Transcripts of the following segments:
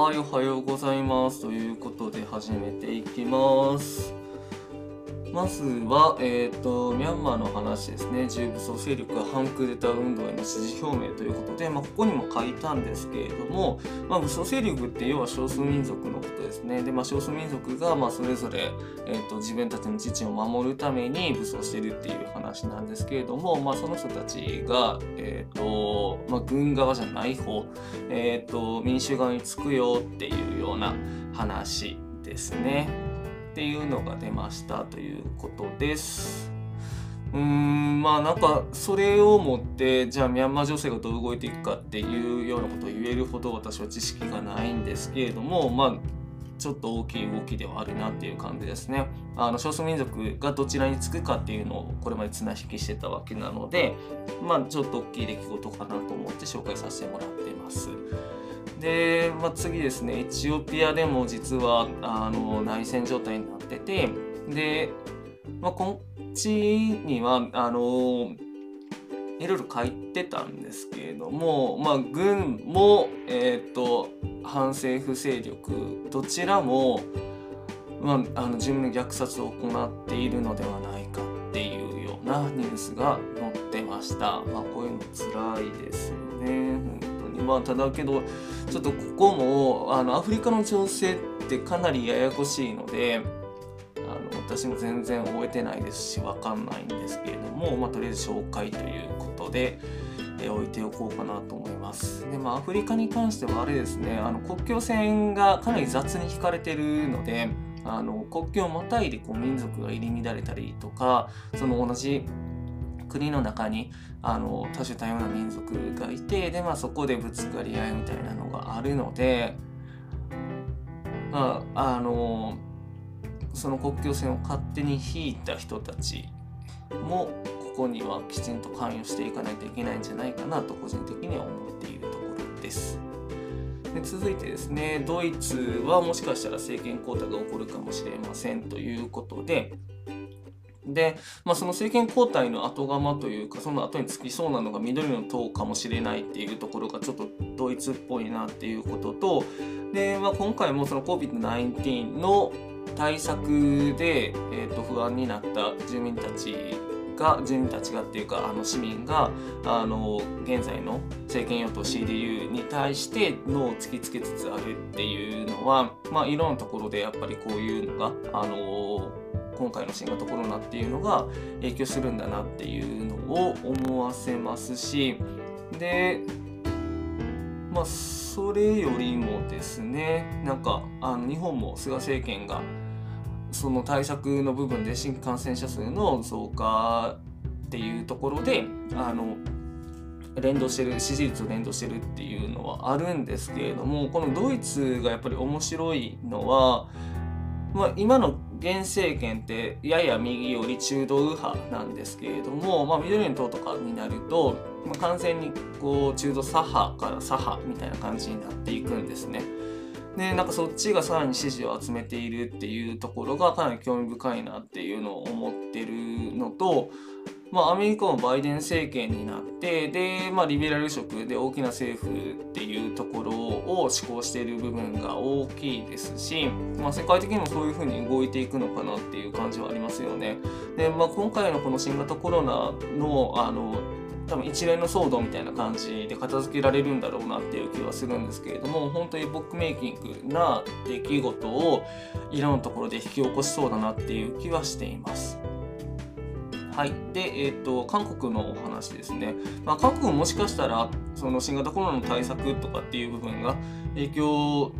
はい、おはようございます。ということで始めていきます。まずは、えっ、と、ミャンマーの話ですね。重武装勢力が反クーデター運動への支持表明ということで、まあ、ここにも書いたんですけれども、まあ、武装勢力って要は少数民族のことですね。で、まあ、少数民族が、まあ、それぞれ、えっ、と、自分たちの自治を守るために武装してるっていう話なんですけれども、まあ、その人たちが、えっ、と、まあ、軍側じゃない方、えっ、と、民主側につくよっていうような話ですね。っていうのが出ましたということです。うーんまあなんかそれをもってじゃあミャンマー情勢がどう動いていくかっていうようなことを言えるほど私は知識がないんですけれどもまあちょっと大きい動きではあるなっていう感じですね。あの少数民族がどちらにつくかっていうのをこれまで綱引きしてたわけなのでまあちょっと大きい出来事かなと思って紹介させてもらっています。で、まあ、次ですねエチオピアでも実はあの内戦状態になっててで、まあ、こっちにはあのいろいろ書いてたんですけれども、まあ、軍も、えー、と反政府勢力どちらも、まあ、あの自分の虐殺を行っているのではないかっていうようなニュースが載ってました。まあ、こういうの辛いですよねまあ、ただけどちょっとここもあのアフリカの情勢ってかなりややこしいのであの私も全然終えてないですし分かんないんですけれども、まあ、とりあえず紹介ということで、えー置いておこうかなと思います。でまあ、アフリカに関してはあれですねあの国境線がかなり雑に引かれてるのであの国境をまたいでこう民族が入り乱れたりとかその同じ国の中にあの多種多様な民族がいてで、まあ、そこでぶつかり合いみたいなのがあるので、まあ、あのその国境線を勝手に引いた人たちもここにはきちんと関与していかないといけないんじゃないかなと個人的には思っているところです。で続いてですねドイツはもしかしたら政権交代が起こるかもしれませんということでで、まあ、その政権交代の後釜というかその後につきそうなのが緑の党かもしれないっていうところがちょっとドイツっぽいなっていうこととで、まあ、今回もその COVID-19 の対策で、えー、と不安になった住民たちが住民たちがっていうかあの市民があの現在の政権与党 CDU に対して脳を突きつけつつあるっていうのは、まあ、いろんなところでやっぱりこういうのがあの今回の新型コロナっていうのが影響するんだなっていうのを思わせますしでまあそれよりもですねなんかあの日本も菅政権がその対策の部分で新規感染者数の増加っていうところであの連動してる支持率と連動してるっていうのはあるんですけれどもこのドイツがやっぱり面白いのは、まあ、今の現政権ってやや右寄り中道右派なんですけれども、まあ、緑の党とかになると、まあ、完全にこう中道左派から左派みたいな感じになっていくんですね。でなんかそっちがさらに支持を集めているっていうところがかなり興味深いなっていうのを思ってるのと、まあ、アメリカもバイデン政権になってで、まあ、リベラル色で大きな政府っていうところを施行している部分が大きいですし、まあ、世界的にもそういうふうに動いていくのかなっていう感じはありますよね。で、まあ、今回のこの新型コロナのあの多分一連の騒動みたいな感じで片付けられるんだろうなっていう気はするんですけれども本当にボックメイキングな出来事をいろんなところで引き起こしそうだなっていう気はしています。はい、で、えーと、韓国のお話ですね、まあ、韓国もしかしたらその新型コロナの対策とかっていう部分が影響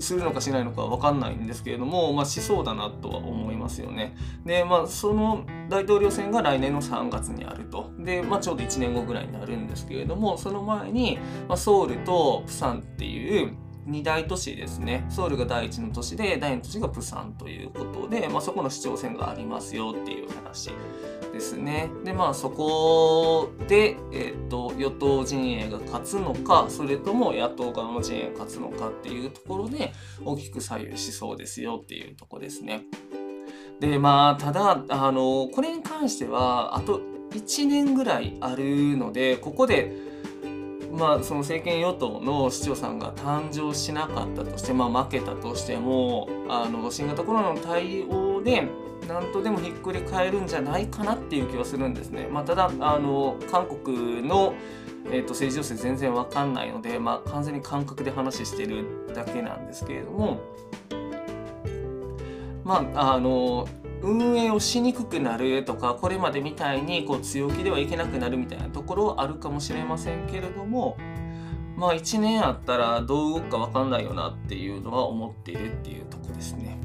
するのかしないのかわかんないんですけれども、まあ、しそうだなとは思いますよね。で、まあ、その大統領選が来年の3月にあると。で、まあ、ちょうど1年後ぐらいになるんですけれども、その前に、まあ、ソウルとプサンっていう2大都市ですね。ソウルが第1の都市で、第2の都市がプサンということで、まあ、そこの市長選がありますよっていう話ですね。で、まあ、そこで、えっ、と、与党陣営が勝つのか、それとも野党側の陣営が勝つのかっていうところで、大きく左右しそうですよっていうところですね。で、まあ、ただ、あの、これに関しては、あと1年ぐらいあるので、ここで、まあ、その政権与党の市長さんが誕生しなかったとして、まあ、負けたとしてもあの新型コロナの対応で何とでもひっくり返るんじゃないかなっていう気はするんですね。まあ、ただあの韓国のえーと、政治情勢全然わかんないので、まあ、完全に感覚で話してるだけなんですけれどもまああの運営をしにくくなるとかこれまでみたいにこう強気ではいけなくなるみたいなところはあるかもしれませんけれどもまあ1年あったらどう動くか分かんないよなっていうのは思っているっていうとこですね。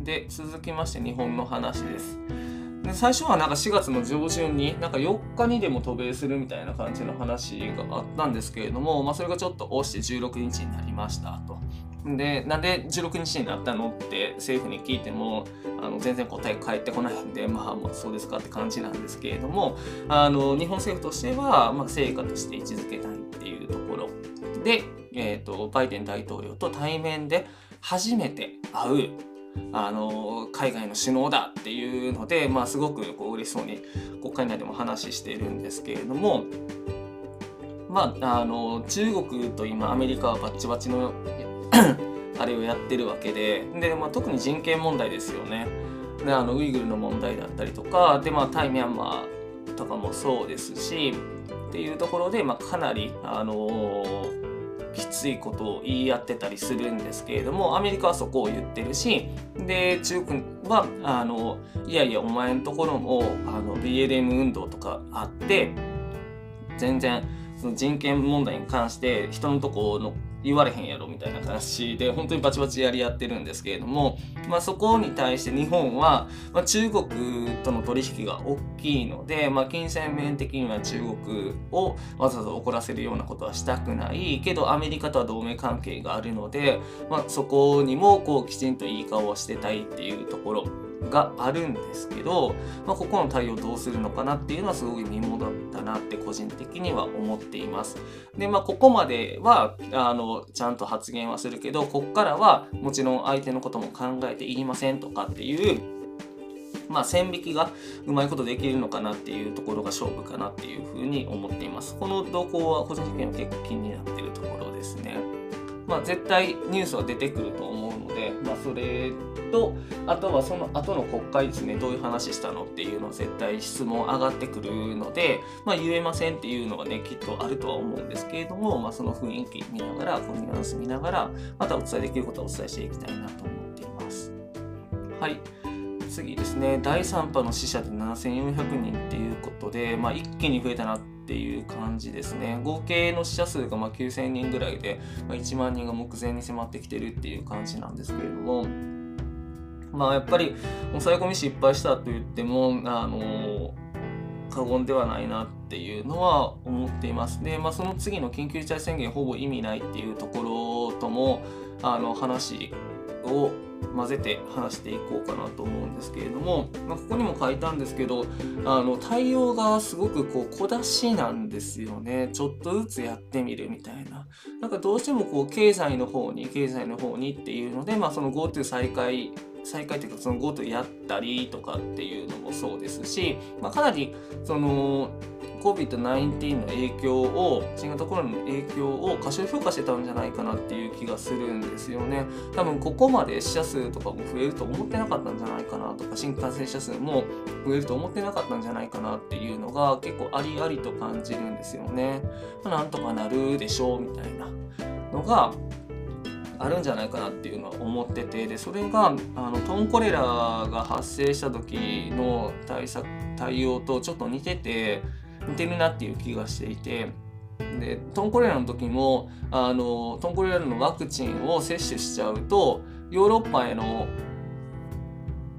で続きまして日本の話です。で最初はなんか4月の上旬になんか4日にでも渡米するみたいな感じの話があったんですけれども、まあ、それがちょっと押して16日になりましたと。でなんで16日になったのって政府に聞いてもあの全然答え返ってこないんで まあまあそうですかって感じなんですけれどもあの日本政府としては、まあ、成果として位置づけたいっていうところ。で、えーとバイデン大統領と対面で初めて会うあの海外の首脳だっていうので、まあ、すごくこう嬉しそうに国会内でも話しているんですけれども、まあ、あの中国と今アメリカはバッチバチの あれをやってるわけで。で、まあ、特に人権問題ですよね。であのウイグルの問題だったりとか。で、まあ、タイミャンマーとかもそうですし。っていうところで、まあ、かなり、あのーきついことを言い合ってたりするんですけれどもアメリカはそこを言ってるし。で中国はあのいやいやお前のところもあの BLM 運動とかあって全然その人権問題に関して人のところの言われへんやろみたいな話で本当にバチバチやり合ってるんですけれども、まあ、そこに対して日本は、まあ、中国との取引が大きいので、まあ、金銭面的には中国をわざわざ怒らせるようなことはしたくない。けどアメリカとは同盟関係があるので、まあ、そこにもこうきちんといい顔をしてたいっていうところ。があるんですけど、まあ、ここの対応どうするのかなっていうのはすごい見ものだったなって個人的には思っています。で、まあ、ここまではあのちゃんと発言はするけどここからはもちろん相手のことも考えていりませんとかっていうまあ、線引きがうまいことできるのかなっていうところが勝負かなっていうふうに思っています。この動向は個人的には結構気になってるところですね。まあ、絶対ニュースは出てくると思う、まあ、それとあとはその後の国会ですねどういう話したのっていうの絶対質問上がってくるので、まあ、言えませんっていうのはねきっとあるとは思うんですけれども、まあ、その雰囲気見ながらこのニュアンス見ながらまたお伝えできることはお伝えしていきたいなと思っています。はい次ですね第3波の死者で7400人っていうことで、まあ、一気に増えたなっていう感じですね合計の死者数がま9000人ぐらいで、まあ、1万人が目前に迫ってきてるっていう感じなんですけれどもまあやっぱり抑え込み失敗したと言ってもあの過言ではないなっていうのは思っています。で、まあ、その次の緊急事態宣言ほぼ意味ないっていうところともあの話を混ぜて話していこうかなと思うんですけれども、まあ、ここにも書いたんですけどあの対応がすごくこう小出しなんですよね。ちょっとずつやってみるみたいな。なんかどうしてもこう経済の方に経済の方にっていうので、まあ、その GoTo 再開再開というかその GoTo やったりとかっていうのもそうですし、まあ、かなりその COVID-19 の影響を新型コロナの影響を過小評価してたんじゃないかなっていう気がするんですよね。多分ここまで死者数とかも増えると思ってなかったんじゃないかなとか新感染者数も増えると思ってなかったんじゃないかなっていうのが結構ありありと感じるんですよね、まあ、なんとかなるでしょうみたいなのがあるんじゃないかなっていうのは思っててでそれがあのトンコレラが発生した時の対策対応とちょっと似てて似てるなっていう気がしていてでトンコレラの時もあのトンコレラのワクチンを接種しちゃうとヨーロッパへの、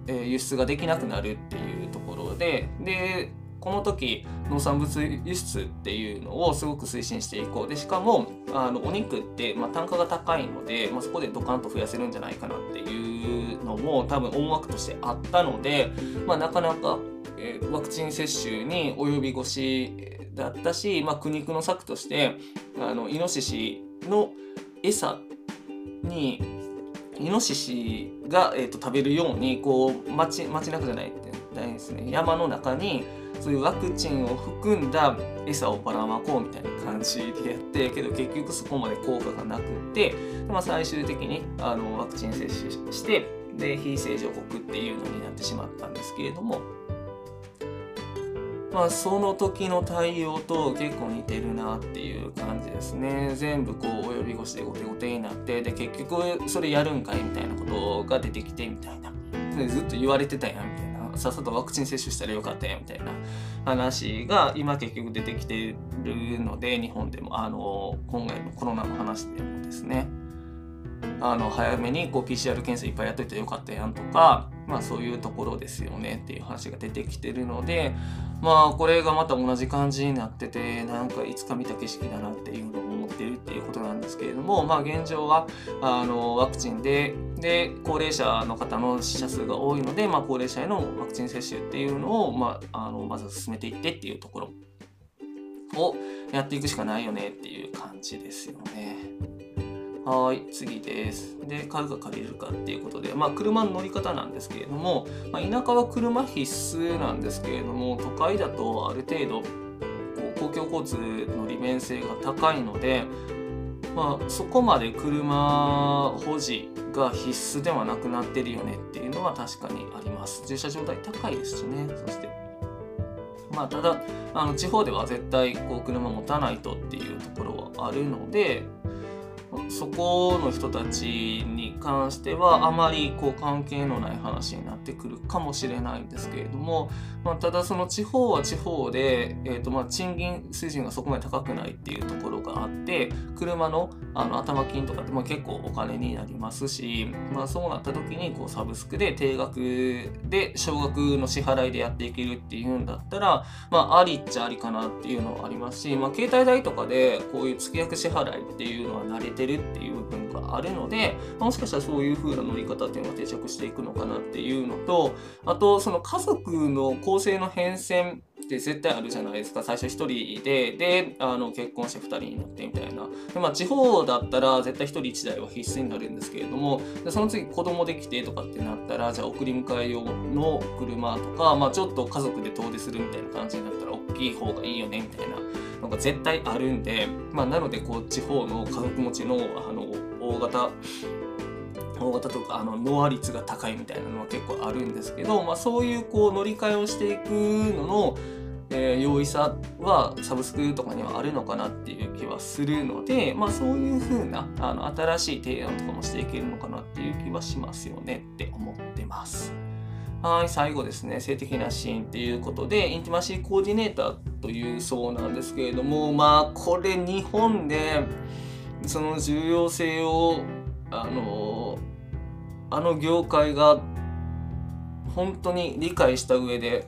え、輸出ができなくなるっていうところででこの時農産物輸出っていうのをすごく推進していこう。でしかもあのお肉って、まあ、単価が高いので、まあ、そこでドカンと増やせるんじゃないかなっていうのも多分思惑としてあったので、まあ、なかなか、えー、ワクチン接種に及び腰だったし、まあ、苦肉の策としてあのイノシシの餌にイノシシが、えーと、食べるようにこう街街中じゃないってないですね。山の中にそういうワクチンを含んだ餌をばらまこうみたいな感じでやってけど結局そこまで効果がなくって、まあ、最終的にあのワクチン接種してで非正常国っていうのになってしまったんですけれども。まあ、その時の対応と結構似てるなっていう感じですね。全部こう及び腰で後手後手になってで結局それやるんかいみたいなことが出てきてみたいな。ずっと言われてたやん。さっさとワクチン接種したらよかったやんみたいな話が今結局出てきてるので日本でもあの今回のコロナの話でもですね。あの早めにこう PCR 検査いっぱいやっといてよかったやんとか、まあ、そういうところですよねっていう話が出てきてるのでまあこれがまた同じ感じになっててなんかいつか見た景色だなっていうのをってるっていうことなんですけれどもまあ現状はあのワクチンでで高齢者の方の死者数が多いので、まあ、高齢者へのワクチン接種っていうのを、まあ、あのまず進めていってっていうところをやっていくしかないよねっていう感じですよね。はい、次です。で、買うか借りるかっていうことで、まあ、車の乗り方なんですけれども、まあ、田舎は車必須なんですけれども、都会だとある程度、共交通の利便性が高いので、まあ、そこまで車保持が必須ではなくなってるよねっていうのは確かにあります。駐車場代高いですしね、そして。まあ、ただあの地方では絶対こう車持たないとっていうところはあるので、そこの人たちに関してはあまりこう関係のない話になってくるかもしれないんですけれども、まあ、ただその地方は地方で、えーとまあ賃金水準がそこまで高くないっていうところがあって車のあの頭金とかってまあ結構お金になりますし、まあ、そうなった時にこうサブスクで定額で少額の支払いでやっていけるっていうんだったら、まあ、ありっちゃありかなっていうのはありますし、まあ、携帯代とかでこういう月額支払いっていうのは慣れてるっていう部分があるので、もしかしたらそういう風な乗り方っていうのが定着していくのかなっていうのと、あとその家族の構成の変遷って絶対あるじゃないですか。最初1人でであの結婚して2人になってみたいな。で、まあ、地方だったら絶対1人1台は必須になるんですけれどもでその次子供できてとかってなったらじゃあ送り迎え用の車とか、まあ、ちょっと家族で遠出するみたいな感じになったら大きい方がいいよねみたいなのが絶対あるんで、まあ、なのでこう地方の家族持ちのあの大型大型とかあのノア率が高いみたいなのは結構あるんですけど、まあ、そういうこう乗り換えをしていくのの、えー、容易さはサブスクとかにはあるのかなっていう気はするので、まあ、そういう風なあの新しい提案とかもしていけるのかなっていう気はしますよねって思ってます。はい、最後ですね、性的なシーンっていうことで、インティマシーコーディネーターというそうなんですけれども、まあ、これ日本でその重要性を、あの、あの業界が本当に理解した上で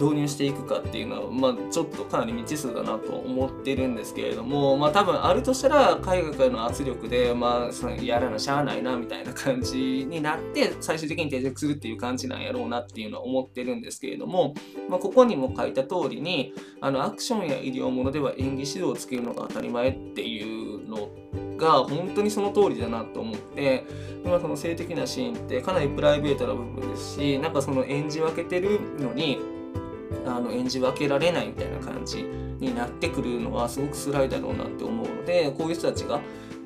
導入していくかっていうのは、まあ、ちょっとかなり未知数だなと思ってるんですけれども、まあ、多分あるとしたら海外からの圧力で、まあ、そのやらなしゃあないなみたいな感じになって最終的に定着するっていう感じなんやろうなっていうのは思ってるんですけれども、まあ、ここにも書いた通りにあのアクションや医療ものでは演技指導をつけるのが当たり前っていうのが本当にその通りだなと思って今その性的なシーンってかなりプライベートな部分ですしなんかその演じ分けてるのにあの演じ分けられないみたいな感じになってくるのはすごく辛いだろうなって思うのでこういう人たちが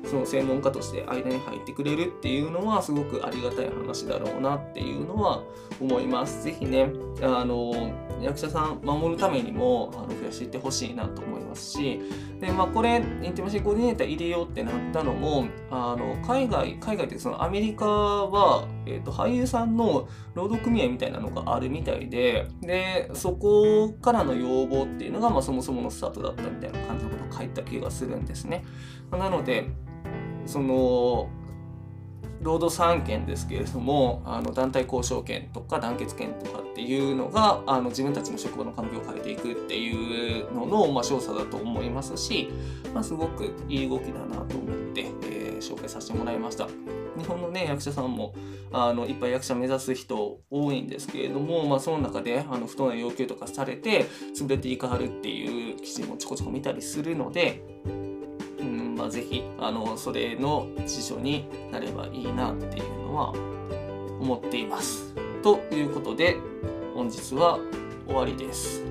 その専門家として間に入ってくれるっていうのはすごくありがたい話だろうなっていうのは思います。ぜひね、あの役者さん守るためにもあの増やしていってほしいなと思いますし、でまあ、これ、インティマシーコーディネーター入れようってなったのも、あの海外、海外ってそのアメリカは、えーと、俳優さんの労働組合みたいなのがあるみたいで、でそこからの要望っていうのが、まあ、そもそものスタートだったみたいな感じのこと入った気がするんですね。なので、その労働3権ですけれどもあの団体交渉権とか団結権とかっていうのがあの自分たちの職場の環境を変えていくっていうのの、まあ、少佐だと思いますし、まあ、すごくいい動きだなと思って、えー、紹介させてもらいました。日本のね役者さんもあのいっぱい役者目指す人多いんですけれども、まあ、その中であの不当な要求とかされて潰れていかはるっていう記事もちょこちょこ見たりするのでうんまあ、ぜひあのそれの辞書になればいいなっていうのは思っています。ということで本日は終わりです。